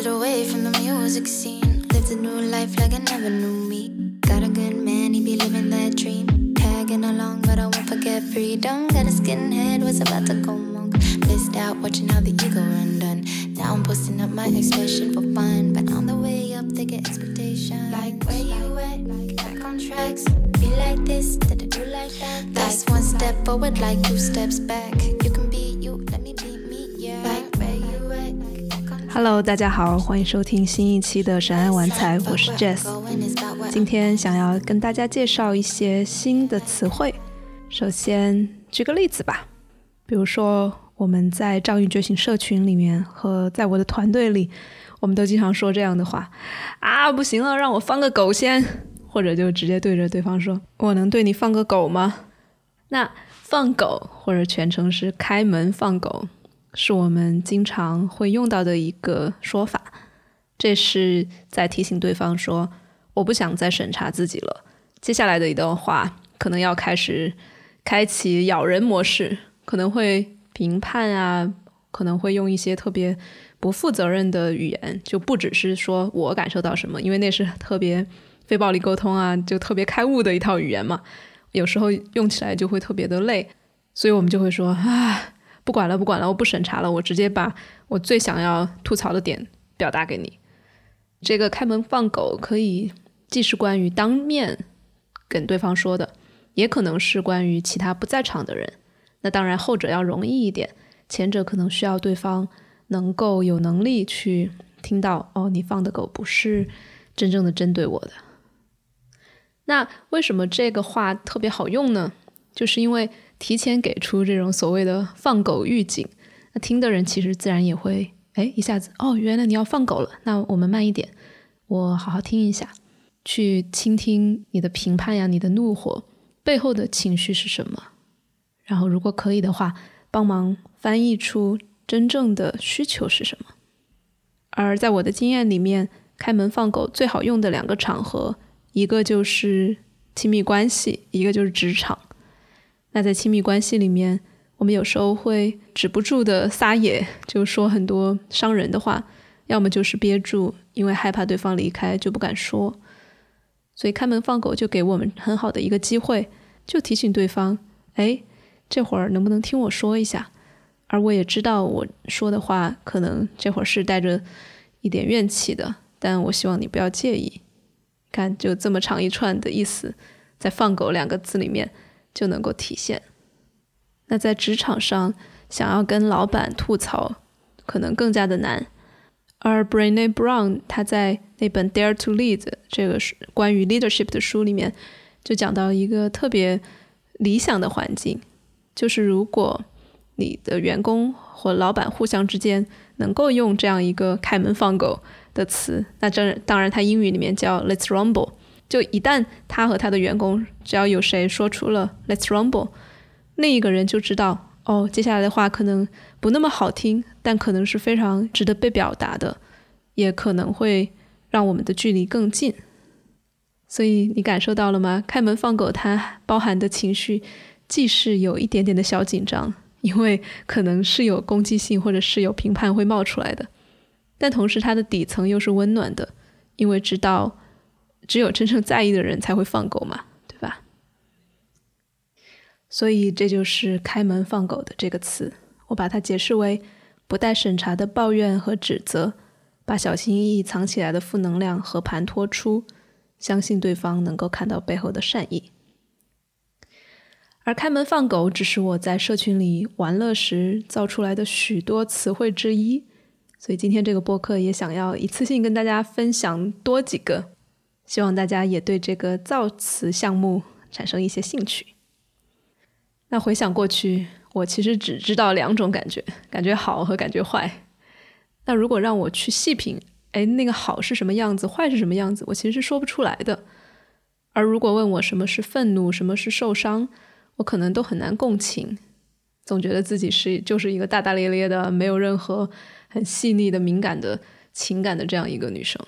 drifted away from the music scene. Lived a new life like I never knew me. Got a good man, he be living that dream. Tagging along, but I won't forget freedom. Got a skinhead, was about to go monk. Blissed out, watching how the ego run done. Now I'm posting up my expression for fun. But on the way up, they get expectations. Like, where you at? Back on tracks. Be like this, did I do like that? That's one step forward, like two steps back. You can be you, Hello，大家好，欢迎收听新一期的神爱玩财，我是 Jess。今天想要跟大家介绍一些新的词汇。首先举个例子吧，比如说我们在赵云觉醒社群里面和在我的团队里，我们都经常说这样的话啊，不行了，让我放个狗先，或者就直接对着对方说，我能对你放个狗吗？那放狗或者全称是开门放狗，是我们经常会用到的一个说法。这是在提醒对方说，我不想再审查自己了。接下来的一段话可能要开始开启咬人模式，可能会评判啊，可能会用一些特别不负责任的语言，就不只是说我感受到什么，因为那是特别非暴力沟通啊，就特别开悟的一套语言嘛。有时候用起来就会特别的累，所以我们就会说啊，不管了，不管了，我不审查了，我直接把我最想要吐槽的点表达给你。这个开门放狗可以既是关于当面跟对方说的，也可能是关于其他不在场的人。那当然后者要容易一点，前者可能需要对方能够有能力去听到哦，你放的狗不是真正的针对我的。那为什么这个话特别好用呢？就是因为提前给出这种所谓的放狗预警，那听的人其实自然也会哎一下子哦，原来你要放狗了，那我们慢一点，我好好听一下，去倾听你的评判呀，你的怒火背后的情绪是什么，然后如果可以的话，帮忙翻译出真正的需求是什么。而在我的经验里面，开门放狗最好用的两个场合。一个就是亲密关系，一个就是职场。那在亲密关系里面，我们有时候会止不住的撒野，就说很多伤人的话，要么就是憋住，因为害怕对方离开就不敢说。所以开门放狗就给我们很好的一个机会，就提醒对方：哎，这会儿能不能听我说一下？而我也知道我说的话可能这会儿是带着一点怨气的，但我希望你不要介意。看，就这么长一串的意思，在“放狗”两个字里面就能够体现。那在职场上，想要跟老板吐槽，可能更加的难。而 Brené Brown 他在那本《Dare to Lead》这个关于 leadership 的书里面，就讲到一个特别理想的环境，就是如果你的员工或老板互相之间能够用这样一个“开门放狗”。的词，那这当然，他英语里面叫 "Let's rumble"。就一旦他和他的员工，只要有谁说出了 "Let's rumble"，另一个人就知道，哦，接下来的话可能不那么好听，但可能是非常值得被表达的，也可能会让我们的距离更近。所以你感受到了吗？开门放狗，它包含的情绪，既是有一点点的小紧张，因为可能是有攻击性或者是有评判会冒出来的。但同时，它的底层又是温暖的，因为知道只有真正在意的人才会放狗嘛，对吧？所以这就是“开门放狗”的这个词，我把它解释为不带审查的抱怨和指责，把小心翼翼藏起来的负能量和盘托出，相信对方能够看到背后的善意。而“开门放狗”只是我在社群里玩乐时造出来的许多词汇之一。所以今天这个播客也想要一次性跟大家分享多几个，希望大家也对这个造词项目产生一些兴趣。那回想过去，我其实只知道两种感觉：感觉好和感觉坏。那如果让我去细品，哎，那个好是什么样子，坏是什么样子，我其实是说不出来的。而如果问我什么是愤怒，什么是受伤，我可能都很难共情，总觉得自己是就是一个大大咧咧的，没有任何。很细腻的、敏感的情感的这样一个女生，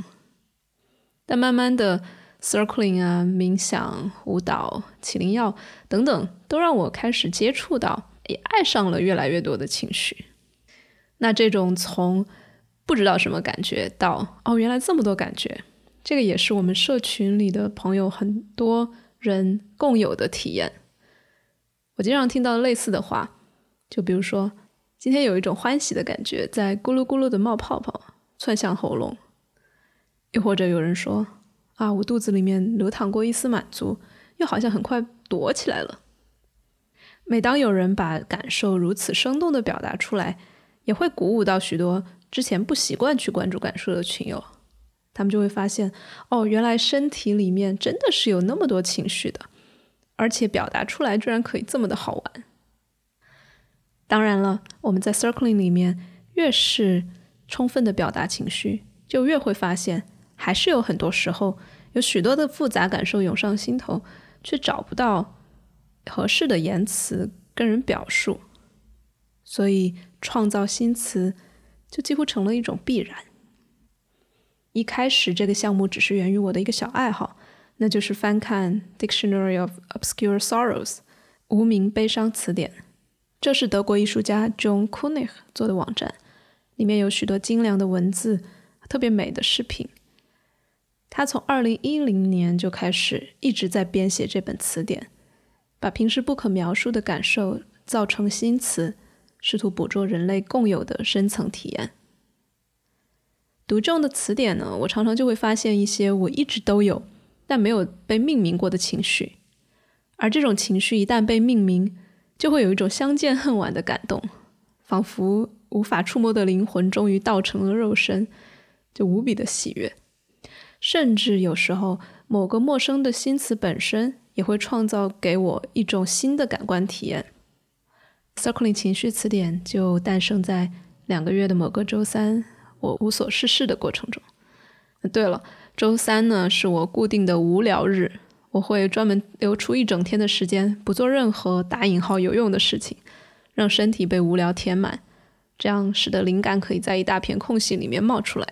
但慢慢的，circling 啊、冥想、舞蹈、起灵药等等，都让我开始接触到，也爱上了越来越多的情绪。那这种从不知道什么感觉到哦，原来这么多感觉，这个也是我们社群里的朋友很多人共有的体验。我经常听到类似的话，就比如说今天有一种欢喜的感觉在咕噜咕噜的冒泡泡，窜向喉咙；又或者有人说啊，我肚子里面流淌过一丝满足，又好像很快躲起来了。每当有人把感受如此生动的表达出来，也会鼓舞到许多。之前不习惯去关注感受的群友，他们就会发现，哦，原来身体里面真的是有那么多情绪的，而且表达出来居然可以这么的好玩。当然了，我们在 circling 里面越是充分的表达情绪，就越会发现，还是有很多时候有许多的复杂感受涌上心头，却找不到合适的言辞跟人表述，所以创造新词。就几乎成了一种必然。一开始，这个项目只是源于我的一个小爱好，那就是翻看《Dictionary of Obscure Sorrows》无名悲伤词典。这是德国艺术家 John Kunig 做的网站，里面有许多精良的文字，特别美的视频。他从2010年就开始一直在编写这本词典，把平时不可描述的感受造成新词。试图捕捉人类共有的深层体验。读这样的词典呢，我常常就会发现一些我一直都有但没有被命名过的情绪，而这种情绪一旦被命名，就会有一种相见恨晚的感动，仿佛无法触摸的灵魂终于道成了肉身，就无比的喜悦。甚至有时候，某个陌生的新词本身也会创造给我一种新的感官体验。Circling 情绪词典就诞生在两个月的某个周三，我无所事事的过程中。对了，周三呢是我固定的无聊日，我会专门留出一整天的时间，不做任何打引号有用的事情，让身体被无聊填满，这样使得灵感可以在一大片空隙里面冒出来。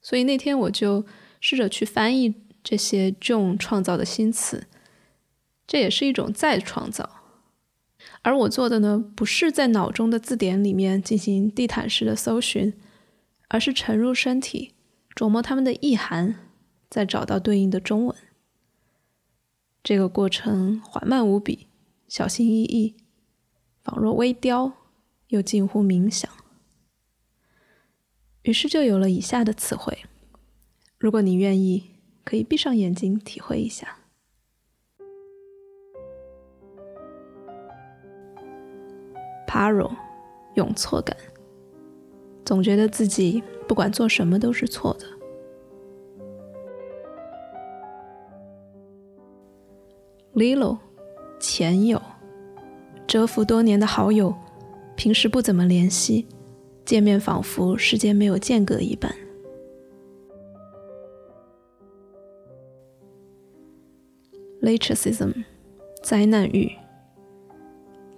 所以那天我就试着去翻译这些 John 创造的新词，这也是一种再创造。而我做的呢，不是在脑中的字典里面进行地毯式的搜寻，而是沉入身体，琢磨它们的意涵，再找到对应的中文。这个过程缓慢无比，小心翼翼，仿若微雕，又近乎冥想。于是就有了以下的词汇。如果你愿意，可以闭上眼睛体会一下。Paro，用错感，总觉得自己不管做什么都是错的。Lilo，前友，蛰伏多年的好友，平时不怎么联系，见面仿佛时间没有间隔一般。Latricism，灾难欲。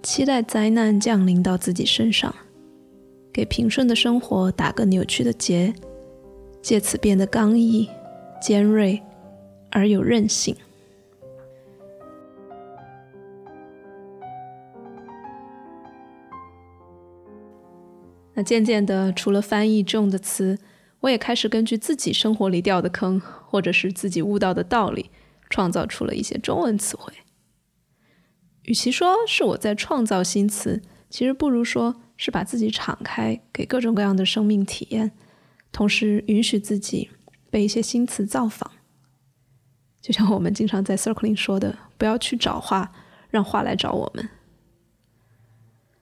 期待灾难降临到自己身上，给平顺的生活打个扭曲的结，借此变得刚毅、尖锐而有韧性。渐渐的，除了翻译这种的词，我也开始根据自己生活里掉的坑，或者是自己悟到的道理，创造出了一些中文词汇。与其说是我在创造新词，其实不如说是把自己敞开给各种各样的生命体验，同时允许自己被一些新词造访。就像我们经常在 circling 说的，不要去找话，让话来找我们。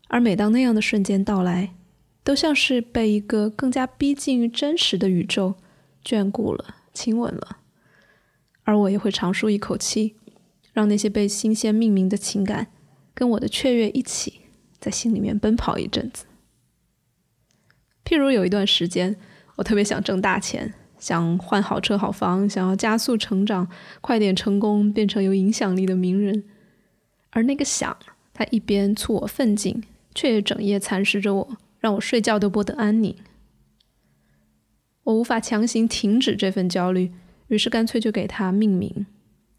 而每当那样的瞬间到来，都像是被一个更加逼近于真实的宇宙眷顾了、亲吻了，而我也会长舒一口气。让那些被新鲜命名的情感跟我的雀跃一起在心里面奔跑一阵子。譬如有一段时间，我特别想挣大钱，想换好车好房，想要加速成长，快点成功，变成有影响力的名人。而那个想，他一边促我奋进，却也整夜蚕食着我，让我睡觉都不得安宁。我无法强行停止这份焦虑，于是干脆就给它命名。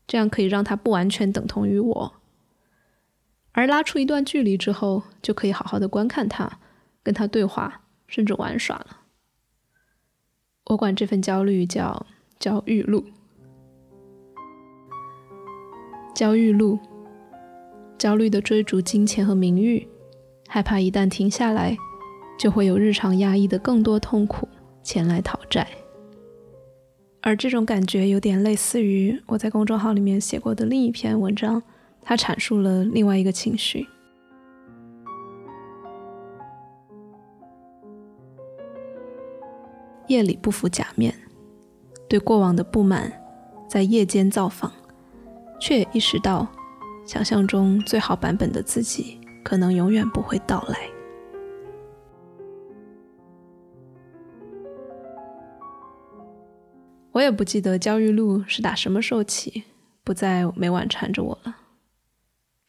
这样可以让它不完全等同于我，而拉出一段距离之后，就可以好好的观看它，跟它对话，甚至玩耍了。我管这份焦虑叫焦虑路。焦虑路，焦虑的追逐金钱和名誉，害怕一旦停下来，就会有日常压抑的更多痛苦前来讨债。而这种感觉有点类似于我在公众号里面写过的另一篇文章，它阐述了另外一个情绪。夜里不服假面，对过往的不满在夜间造访，却也意识到，想象中最好版本的自己可能永远不会到来。我也不记得焦裕禄是打什么时候起，不再每晚缠着我了。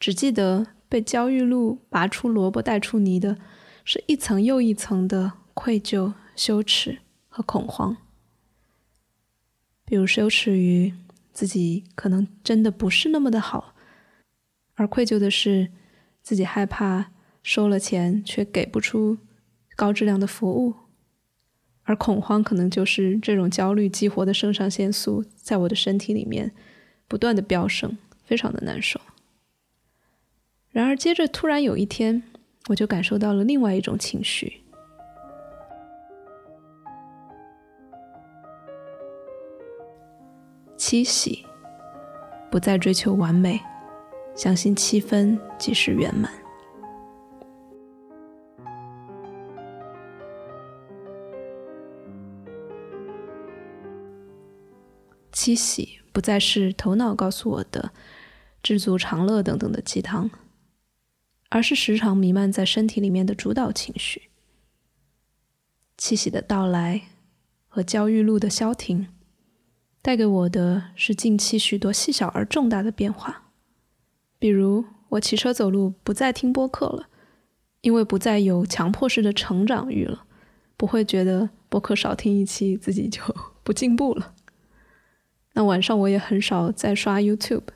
只记得被焦裕禄拔出萝卜带出泥的，是一层又一层的愧疚、羞耻和恐慌。比如羞耻于自己可能真的不是那么的好，而愧疚的是自己害怕收了钱却给不出高质量的服务。而恐慌可能就是这种焦虑激活的肾上腺素，在我的身体里面不断的飙升，非常的难受。然而，接着突然有一天，我就感受到了另外一种情绪：七喜，不再追求完美，相信七分即是圆满。七喜不再是头脑告诉我的知足常乐等等的鸡汤，而是时常弥漫在身体里面的主导情绪。七喜的到来和焦裕禄的消停，带给我的是近期许多细小而重大的变化。比如，我骑车走路不再听播客了，因为不再有强迫式的成长欲了，不会觉得播客少听一期自己就不进步了。那晚上我也很少再刷 YouTube，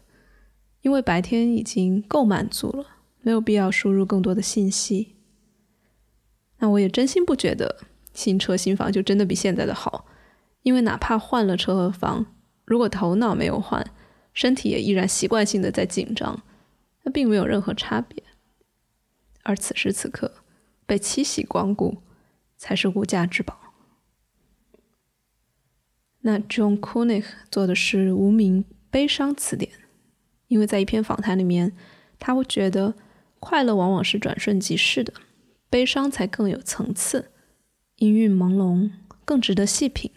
因为白天已经够满足了，没有必要输入更多的信息。那我也真心不觉得新车新房就真的比现在的好，因为哪怕换了车和房，如果头脑没有换，身体也依然习惯性的在紧张，那并没有任何差别。而此时此刻被七喜光顾，才是无价之宝。那 John Koenig 做的是无名悲伤词典，因为在一篇访谈里面，他会觉得快乐往往是转瞬即逝的，悲伤才更有层次，音韵朦胧，更值得细品。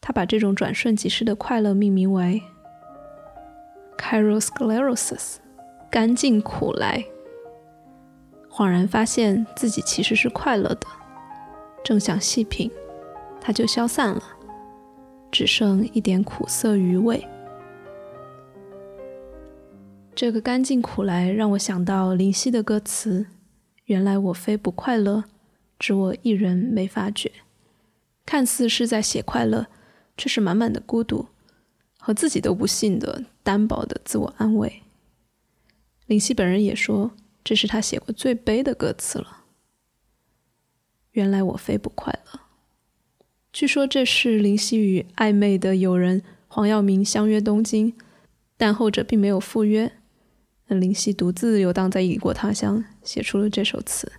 他把这种转瞬即逝的快乐命名为 “Kyrosclerosis”，干净苦来。恍然发现自己其实是快乐的，正想细品，它就消散了。只剩一点苦涩余味。这个干净苦来让我想到林夕的歌词：“原来我非不快乐，只我一人没发觉。”看似是在写快乐，却是满满的孤独和自己都不信的单薄的自我安慰。林夕本人也说，这是他写过最悲的歌词了。原来我非不快乐。据说这是林夕与暧昧的友人黄耀明相约东京，但后者并没有赴约。林夕独自游荡在异国他乡，写出了这首词。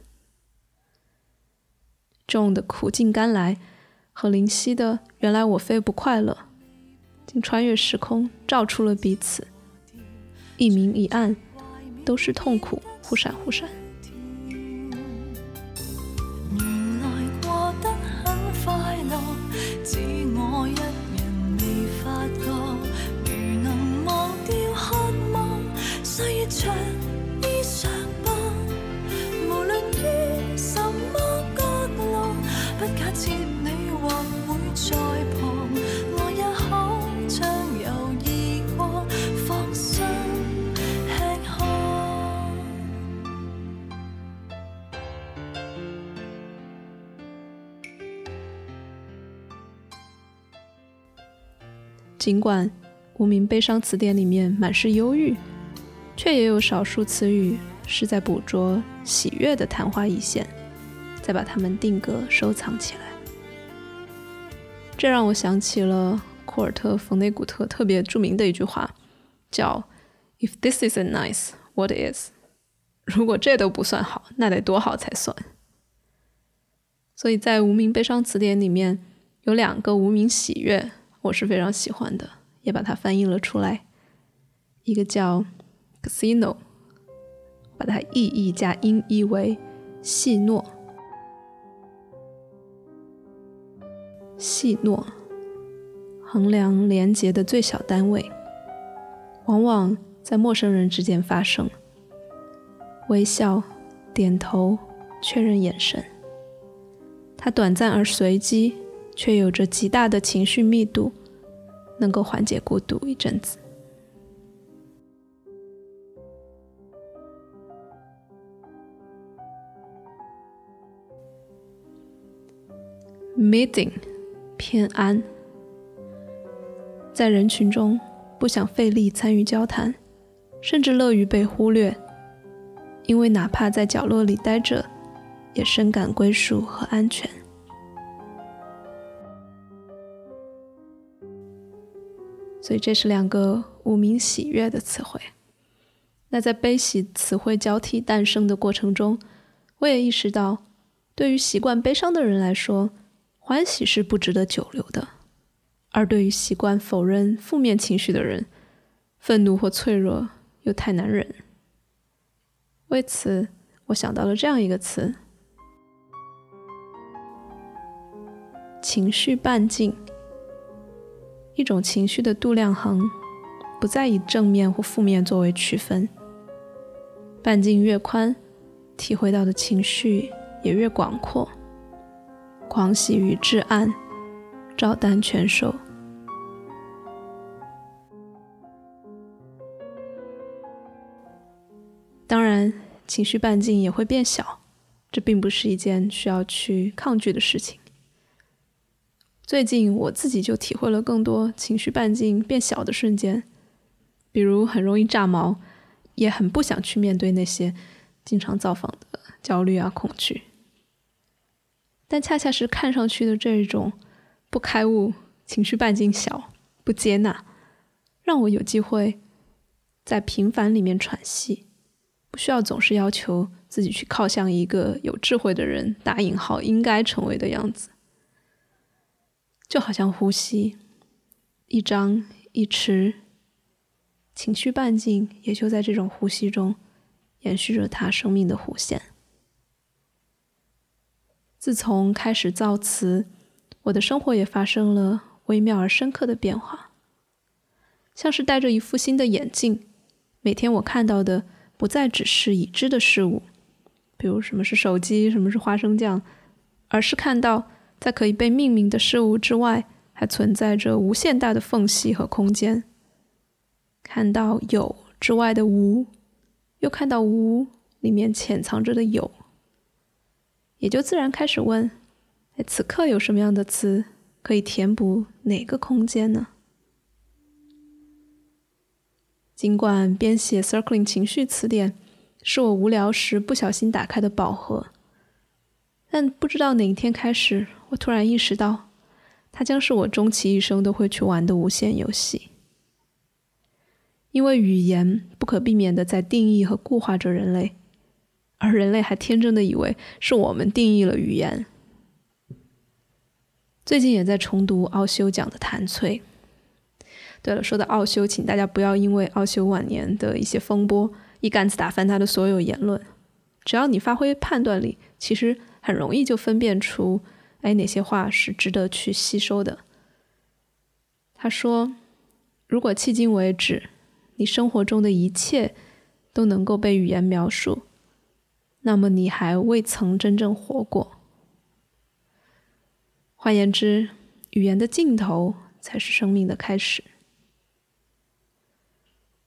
众的苦尽甘来和林夕的原来我非不快乐，竟穿越时空，照出了彼此。一明一暗，都是痛苦，忽闪忽闪。尽管《无名悲伤词典》里面满是忧郁，却也有少数词语是在捕捉喜悦的昙花一现，再把它们定格收藏起来。这让我想起了库尔特·冯内古特特别著名的一句话，叫 “If this isn't nice, what is？” 如果这都不算好，那得多好才算？所以在无名悲伤词典里面有两个无名喜悦，我是非常喜欢的，也把它翻译了出来。一个叫 “casino”，把它意译加音译为“戏诺”。戏诺，衡量廉洁的最小单位，往往在陌生人之间发生。微笑、点头、确认眼神，它短暂而随机，却有着极大的情绪密度，能够缓解孤独一阵子。Meeting，偏安，在人群中不想费力参与交谈，甚至乐于被忽略。因为哪怕在角落里待着，也深感归属和安全。所以这是两个无名喜悦的词汇。那在悲喜词汇交替诞生的过程中，我也意识到，对于习惯悲伤的人来说，欢喜是不值得久留的；而对于习惯否认负面情绪的人，愤怒或脆弱又太难忍。为此，我想到了这样一个词：情绪半径。一种情绪的度量衡，不再以正面或负面作为区分。半径越宽，体会到的情绪也越广阔。狂喜与至暗，照单全收。当然，情绪半径也会变小，这并不是一件需要去抗拒的事情。最近我自己就体会了更多情绪半径变小的瞬间，比如很容易炸毛，也很不想去面对那些经常造访的焦虑啊、恐惧。但恰恰是看上去的这种不开悟、情绪半径小、不接纳，让我有机会在平凡里面喘息。不需要总是要求自己去靠向一个有智慧的人（打引号）应该成为的样子，就好像呼吸，一张一弛，情绪半径也就在这种呼吸中延续着他生命的弧线。自从开始造词，我的生活也发生了微妙而深刻的变化，像是戴着一副新的眼镜，每天我看到的。不再只是已知的事物，比如什么是手机，什么是花生酱，而是看到在可以被命名的事物之外，还存在着无限大的缝隙和空间。看到有之外的无，又看到无里面潜藏着的有，也就自然开始问：哎，此刻有什么样的词可以填补哪个空间呢？尽管编写《Circling 情绪词典》是我无聊时不小心打开的宝盒，但不知道哪一天开始，我突然意识到，它将是我终其一生都会去玩的无限游戏。因为语言不可避免的在定义和固化着人类，而人类还天真的以为是我们定义了语言。最近也在重读奥修讲的谈翠。对了，说到奥修，请大家不要因为奥修晚年的一些风波一竿子打翻他的所有言论。只要你发挥判断力，其实很容易就分辨出，哎，哪些话是值得去吸收的。他说：“如果迄今为止，你生活中的一切都能够被语言描述，那么你还未曾真正活过。换言之，语言的尽头才是生命的开始。”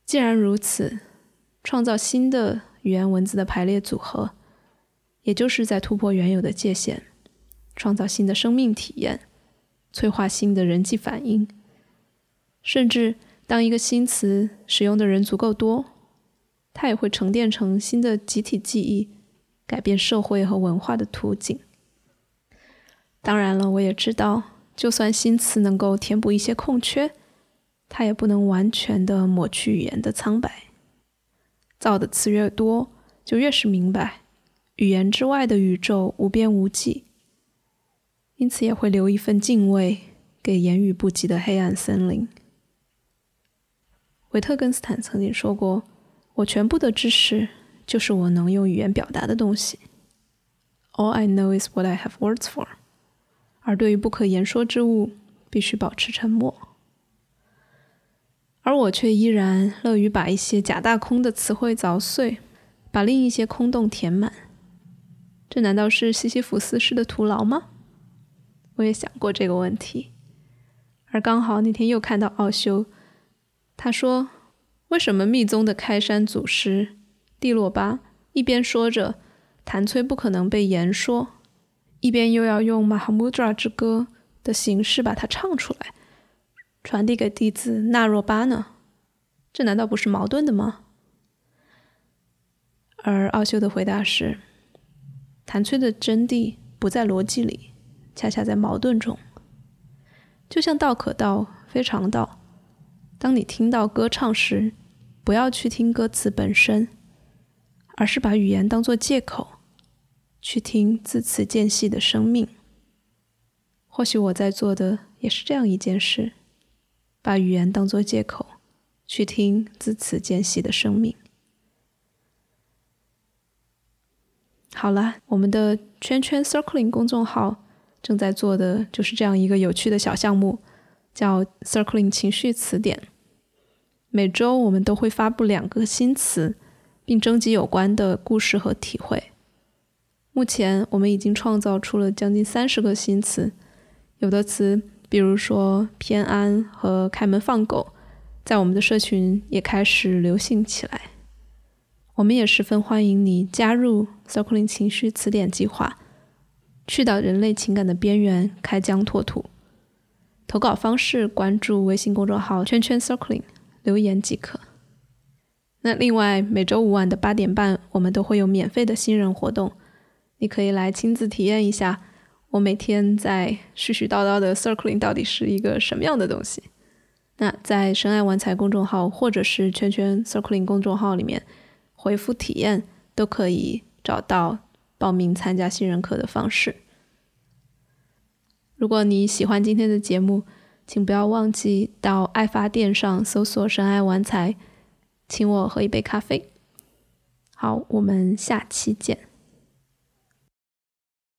既然如此，创造新的语言文字的排列组合，也就是在突破原有的界限，创造新的生命体验，催化新的人际反应。甚至当一个新词使用的人足够多，它也会沉淀成新的集体记忆，改变社会和文化的图景。当然了，我也知道，就算新词能够填补一些空缺，它也不能完全的抹去语言的苍白。造的词越多，就越是明白，语言之外的宇宙无边无际，因此也会留一份敬畏给言语不及的黑暗森林。维特根斯坦曾经说过：“我全部的知识就是我能用语言表达的东西。All I know is what I have words for。”而对于不可言说之物，必须保持沉默。而我却依然乐于把一些假大空的词汇凿碎，把另一些空洞填满。这难道是西西弗斯式的徒劳吗？我也想过这个问题。而刚好那天又看到奥修，他说：“为什么密宗的开山祖师蒂洛巴一边说着谭崔不可能被言说？”一边又要用《马哈穆德拉之歌》的形式把它唱出来，传递给弟子纳若巴呢？这难道不是矛盾的吗？而奥修的回答是：谭崔的真谛不在逻辑里，恰恰在矛盾中。就像道可道，非常道。当你听到歌唱时，不要去听歌词本身，而是把语言当作借口。去听字词间隙的生命。或许我在做的也是这样一件事：把语言当作借口，去听字词间隙的生命。好了，我们的圈圈 Circling 公众号正在做的就是这样一个有趣的小项目，叫 Circling 情绪词典。每周我们都会发布两个新词，并征集有关的故事和体会。目前我们已经创造出了将近三十个新词，有的词，比如说偏安和开门放狗，在我们的社群也开始流行起来。我们也十分欢迎你加入 Circling 情绪词典计划，去到人类情感的边缘，开疆拓土。投稿方式：关注微信公众号“圈圈 Circling”，留言即可。那另外，每周五晚的八点半，我们都会有免费的新人活动。你可以来亲自体验一下，我每天在絮絮叨叨的 circling 到底是一个什么样的东西。那在深爱玩财公众号或者是圈圈 circling 公众号里面回复体验，都可以找到报名参加新人课的方式。如果你喜欢今天的节目，请不要忘记到爱发电上搜索“深爱玩财”，请我喝一杯咖啡。好，我们下期见。